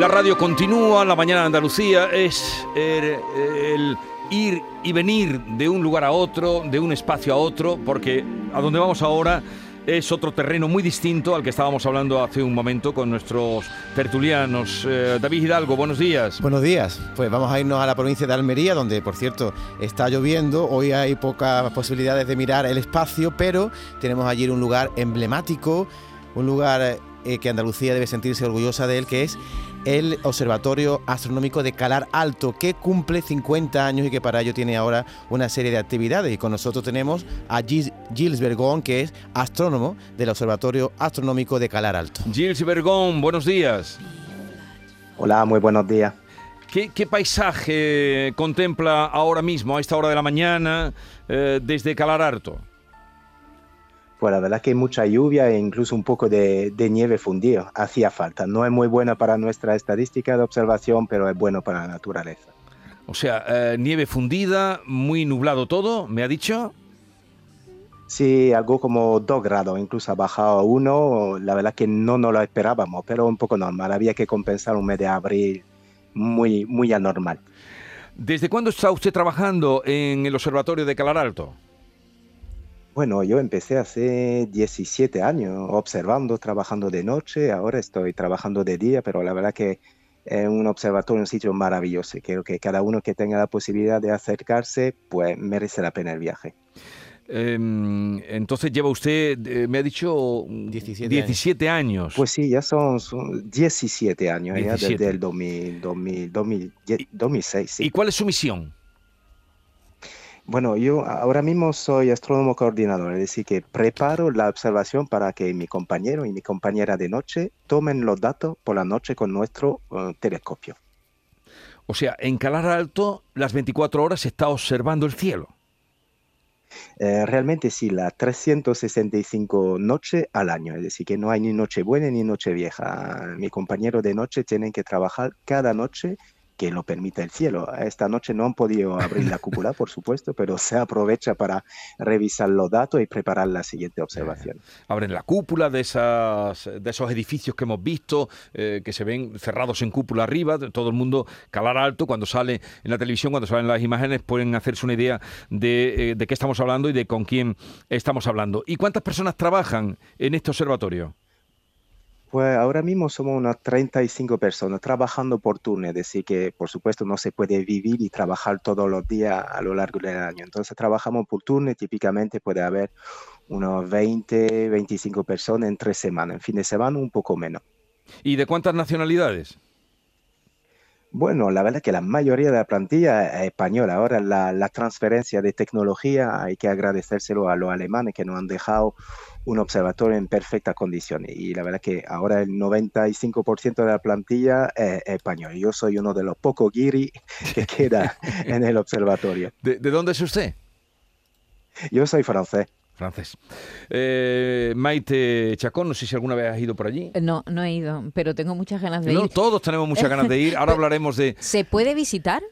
La radio continúa, la mañana de Andalucía es el, ir y venir de un lugar a otro, de un espacio a otro, porque a donde vamos ahora es otro terreno muy distinto al que estábamos hablando hace un momento con nuestros tertulianos. Eh, David Hidalgo, buenos días. Buenos días. Pues vamos a irnos a la provincia de Almería, donde por cierto está lloviendo. Hoy hay pocas posibilidades de mirar el espacio, pero tenemos allí un lugar emblemático, un lugar eh, que Andalucía debe sentirse orgullosa de él, que es el Observatorio Astronómico de Calar Alto, que cumple 50 años y que para ello tiene ahora una serie de actividades. Y con nosotros tenemos a Gilles Bergón, que es astrónomo del Observatorio Astronómico de Calar Alto. Gilles Bergón, buenos días. Hola, muy buenos días. ¿Qué, paisaje contempla ahora mismo, a esta hora de la mañana, eh, desde Calar Alto? Pues la verdad que hay mucha lluvia e incluso un poco de, nieve fundido. Hacía falta. No es muy buena para nuestra estadística de observación, pero es bueno para la naturaleza. O sea, eh, nieve fundida, muy nublado todo, ¿me ha dicho? Sí, algo como 2 grados, incluso ha bajado a 1. La verdad es que no nos lo esperábamos, pero un poco normal. Había que compensar un mes de abril muy, muy anormal. ¿Desde cuándo está usted trabajando en el Observatorio de Calar Alto? Bueno, yo empecé hace 17 años observando, trabajando de noche, ahora estoy trabajando de día, pero la verdad que es un observatorio, un sitio maravilloso. Creo que cada uno que tenga la posibilidad de acercarse, pues merece la pena el viaje. Em, entonces lleva usted, eh, me ha dicho, 17, años. Pues sí, ya son, 17 años, Ya desde el 2000, 2006. ¿Y cuál es su misión? Bueno, yo ahora mismo soy astrónomo coordinador, es decir, que preparo la observación para que mi compañero y mi compañera de noche tomen los datos por la noche con nuestro uh, telescopio. O sea, en Calar Alto las 24 horas se está observando el cielo. Eh, realmente sí, las 365 noches al año, es decir, que no hay ni noche buena ni noche vieja. Mi compañero de noche tienen que trabajar cada noche que lo permita el cielo. Esta noche no han podido abrir la cúpula, por supuesto, pero se aprovecha para revisar los datos y preparar la siguiente observación. abren la cúpula de, esas, de esos edificios que hemos visto, eh, que se ven cerrados en cúpula arriba, todo el mundo calar alto, cuando sale en la televisión, cuando salen las imágenes, pueden hacerse una idea de, eh, de qué estamos hablando y de con quién estamos hablando. ¿Y cuántas personas trabajan en este observatorio? Pues ahora mismo somos unas 35 personas trabajando por turno, es decir, que por supuesto no se puede vivir y trabajar todos los días a lo largo del año. Entonces trabajamos por turno típicamente puede haber unos 20, 25 personas en tres semanas. En fin de semana un poco menos. ¿Y de cuántas nacionalidades? Bueno, la verdad es que la mayoría de la plantilla es española. Ahora la, la transferencia de tecnología hay que agradecérselo a los alemanes que nos han dejado un observatorio en perfectas condiciones. Y la verdad es que ahora el 95% de la plantilla es, español. Yo soy uno de los pocos guiri que queda en el observatorio. ¿De, dónde es usted? Yo soy francés. Francés. Eh, Maite Chacón, no sé si alguna vez has ido por allí. No, no he ido, pero tengo muchas ganas de ir. Todos tenemos muchas ganas de ir. Ahora hablaremos de... ¿Se puede visitar?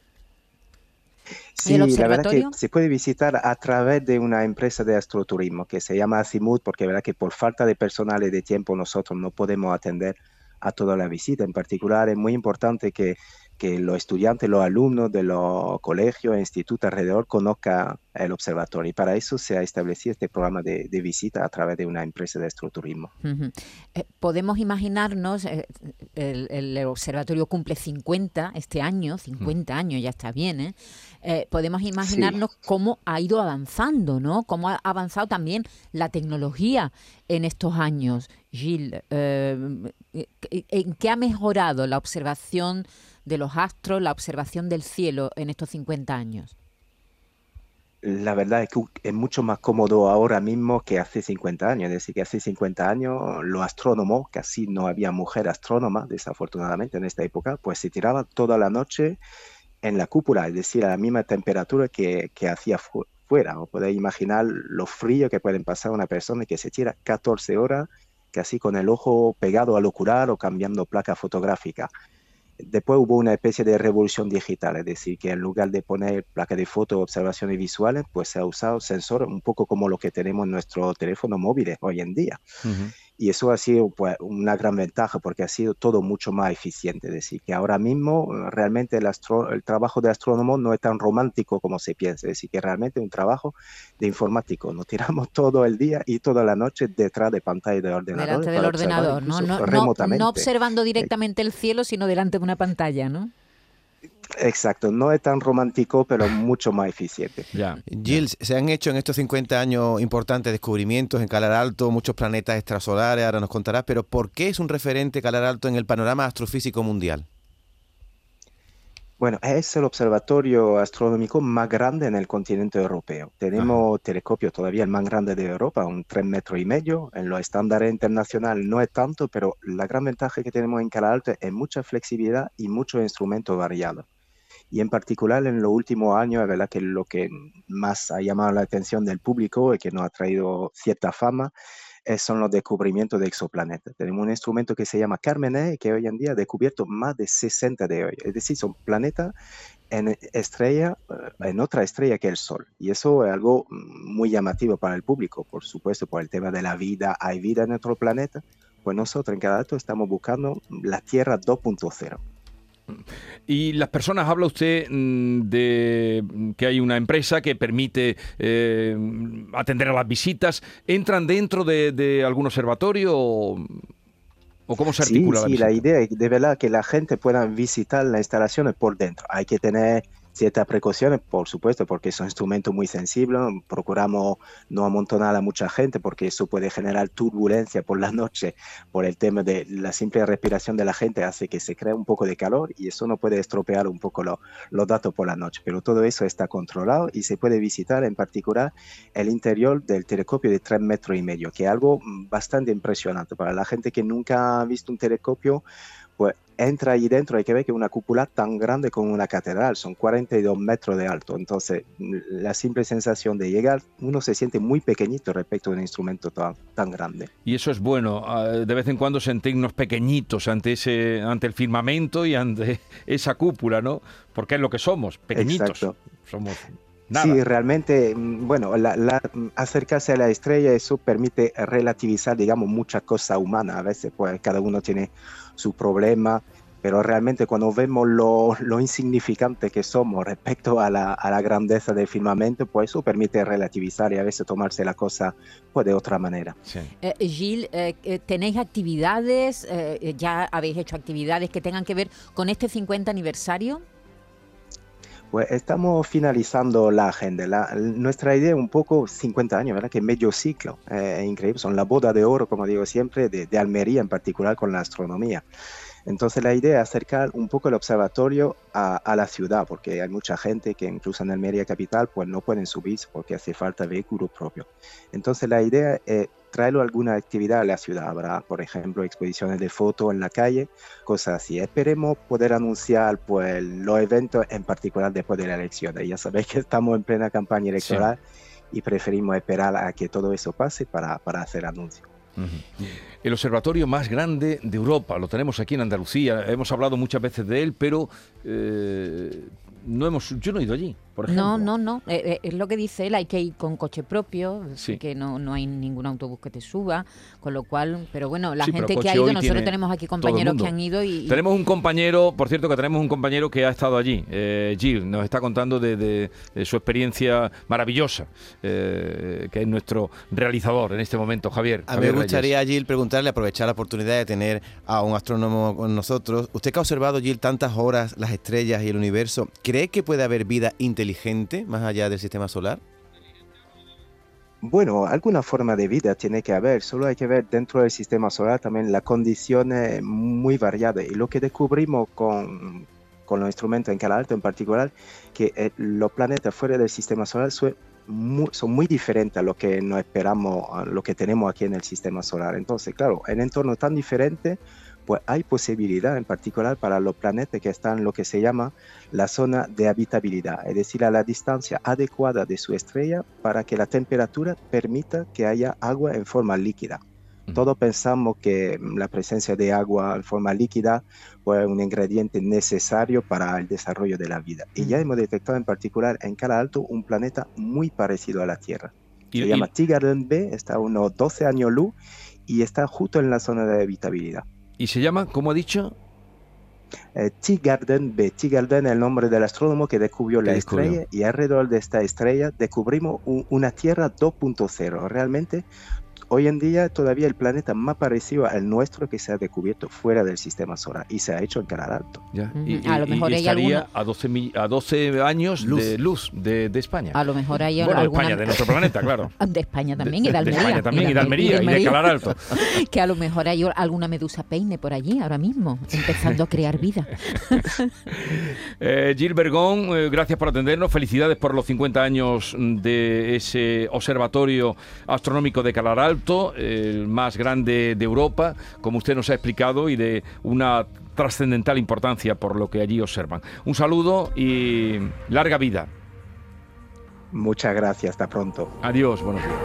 Sí, la verdad que se puede visitar a través de una empresa de astroturismo que se llama Azimut, porque la verdad que por falta de personal y de tiempo nosotros no podemos atender a toda la visita. En particular, es muy importante que que los estudiantes, los alumnos de los colegios e institutos alrededor conozcan el observatorio. Y para eso se ha establecido este programa de, visita a través de una empresa de astroturismo. Eh, podemos imaginarnos, eh, el, observatorio cumple 50 este año, 50 años, ya está bien, ¿eh? podemos imaginarnos cómo ha ido avanzando, ¿no? Cómo ha avanzado también la tecnología en estos años. Gilles, ¿en qué ha mejorado la observación de los astros, la observación del cielo en estos 50 años? la verdad es que es mucho más cómodo ahora mismo que hace 50 años. Es decir, que hace 50 años los astrónomos, casi no había mujer astrónoma, desafortunadamente en esta época, pues se tiraban toda la noche en la cúpula, es decir, a la misma temperatura que, que hacía fuera. O podéis imaginar lo frío que pueden pasar una persona que se tira 14 horas casi con el ojo pegado al ocular o cambiando placa fotográfica. Después hubo una especie de revolución digital, es decir, que en lugar de poner placa de foto, observaciones visuales, pues se ha usado sensor un poco como lo que tenemos en nuestro teléfono móvil hoy en día. Y eso ha sido pues, una gran ventaja porque ha sido todo mucho más eficiente. Es decir, que ahora mismo eh, realmente el, el trabajo de astrónomo no es tan romántico como se piensa. Es decir, que realmente es un trabajo de informático. Nos tiramos todo el día y toda la noche detrás de pantalla de ordenador. Delante del ordenador, ¿no? No, no observando directamente el cielo, sino delante de una pantalla, ¿no? Exacto, no es tan romántico, pero mucho más eficiente. Ya. Gilles, se han hecho en estos 50 años importantes descubrimientos en Calar Alto, muchos planetas extrasolares, ahora nos contarás, pero ¿por qué es un referente Calar Alto en el panorama astrofísico mundial? Bueno, es el observatorio astronómico más grande en el continente europeo. Tenemos telescopio todavía el más grande de Europa, un 3 metros y medio. En los estándares internacionales no es tanto, pero la gran ventaja que tenemos en Calar Alto es mucha flexibilidad y muchos instrumentos variados. Y en particular en los últimos años, es verdad que lo que más ha llamado la atención del público y que nos ha traído cierta fama son los descubrimientos de exoplanetas. Tenemos un instrumento que se llama Carmené, que hoy en día ha descubierto más de 60 de hoy. Es decir, son planetas en estrella, eh, en otra estrella que el Sol. Y eso es algo muy llamativo para el público, por supuesto, por el tema de la vida. ¿Hay vida en otro planeta? Pues nosotros en cada dato estamos buscando la Tierra 2.0. Y las personas, habla usted mm, de que hay una empresa que permite eh, atender a las visitas. ¿Entran dentro de, algún observatorio o, cómo se articula sí, la Sí, la idea es de verdad que la gente pueda visitar las instalaciones por dentro. Hay que tener ciertas precauciones, por supuesto, porque es un instrumento muy sensible. Procuramos no amontonar a mucha gente porque eso puede generar turbulencia por la noche, por el tema de la simple respiración de la gente hace que se cree un poco de calor y eso no puede estropear un poco los datos por la noche. Pero todo eso está controlado y se puede visitar en particular el interior del telescopio de 3 metros y medio, que es algo bastante impresionante para la gente que nunca ha visto un telescopio pues entra ahí dentro, hay que ver que una cúpula tan grande como una catedral, son 42 metros de alto, entonces la simple sensación de llegar, uno se siente muy pequeñito respecto a un instrumento tan, tan grande. Y eso es bueno, ah, de vez en cuando sentirnos pequeñitos ante, ese, ante el firmamento y ante esa cúpula, ¿no? Porque es lo que somos, pequeñitos. Somos Sí, realmente, mm, bueno, acercarse a la estrella, eso permite relativizar, digamos, muchas cosas humanas. A veces, pues, cada uno tiene su problema, pero realmente cuando vemos lo, insignificante que somos respecto a la, grandeza del firmamento, pues eso permite relativizar y a veces tomarse la cosa pues, de otra manera. Eh, Gilles, eh, eh, ¿tenéis actividades, ya habéis hecho actividades que tengan que ver con este 50 aniversario? Pues estamos finalizando la agenda. nuestra idea un poco 50 años, ¿verdad? Que medio ciclo. es increíble. Son la boda de oro, como digo siempre, de, de Almería en particular con la astronomía. Entonces la idea es acercar un poco el observatorio a, la ciudad, porque hay mucha gente que incluso en Almería capital pues no pueden subir porque hace falta vehículo propio. Entonces la idea es traerlo a alguna actividad a la ciudad. Habrá, por ejemplo, exposiciones de fotos en la calle, cosas así. Esperemos poder anunciar pues, los eventos en particular después de la elección. Ya sabéis que estamos en plena campaña electoral y preferimos esperar a que todo eso pase para, para hacer anuncios. El observatorio más grande de Europa, lo tenemos aquí en Andalucía, hemos hablado muchas veces de él, pero eh, no hemos, yo no he ido allí. No, no, no. Eh, eh, es lo que dice él, hay que ir con coche propio, que no, no hay ningún autobús que te suba, con lo cual, pero bueno, la gente que ha ido, nosotros tenemos aquí compañeros que han ido y, Tenemos un compañero, por cierto, que tenemos un compañero que ha estado allí, eh, Gil, nos está contando de, su experiencia maravillosa, que es nuestro realizador en este momento, Javier. A mí me gustaría, Gil, preguntarle, aprovechar la oportunidad de tener a un astrónomo con nosotros. Usted que ha observado, Gil, tantas horas las estrellas y el universo, ¿cree que puede haber vida inteligente? Inteligente más allá del sistema solar? Bueno, alguna forma de vida tiene que haber, solo hay que ver dentro del sistema solar también las condiciones muy variadas y lo que descubrimos con, con los instrumentos en Cala Alto en particular, que eh, los planetas fuera del sistema solar son muy, son muy diferentes a lo que nos esperamos, a lo que tenemos aquí en el sistema solar. Entonces, claro, en entorno tan diferente, pues hay posibilidad en particular para los planetas que están en lo que se llama la zona de habitabilidad, es decir, a la distancia adecuada de su estrella para que la temperatura permita que haya agua en forma líquida. Todos pensamos que la presencia de agua en forma líquida fue un ingrediente necesario para el desarrollo de la vida. Y ya hemos detectado en particular en Cara Alto un planeta muy parecido a la Tierra. Se llama Tigarden B, está a unos 12 años luz y está justo en la zona de habitabilidad. ¿Y se llama, cómo ha dicho? Eh, T-Garden B. T-Garden es el nombre del astrónomo que descubrió la estrella y alrededor de esta estrella descubrimos una Tierra 2.0. Realmente Hoy en día todavía el planeta más parecido al nuestro que se ha descubierto fuera del sistema solar y se ha hecho en Canal Alto. y, a lo mejor estaría a, 12 a 12 años de luz de, España. A lo mejor hay bueno, de España, de nuestro planeta, claro. De España también y de Almería. De España también y de, Almería y de, Canal Alto. que a lo mejor hay alguna medusa peine por allí ahora mismo, empezando a crear vida. eh, Gil Bergón, eh, gracias por atendernos. Felicidades por los 50 años de ese observatorio astronómico de Canal El más grande de Europa, como usted nos ha explicado, y de una trascendental importancia por lo que allí observan. Un saludo y larga vida. Muchas gracias, hasta pronto. Adiós, buenos días.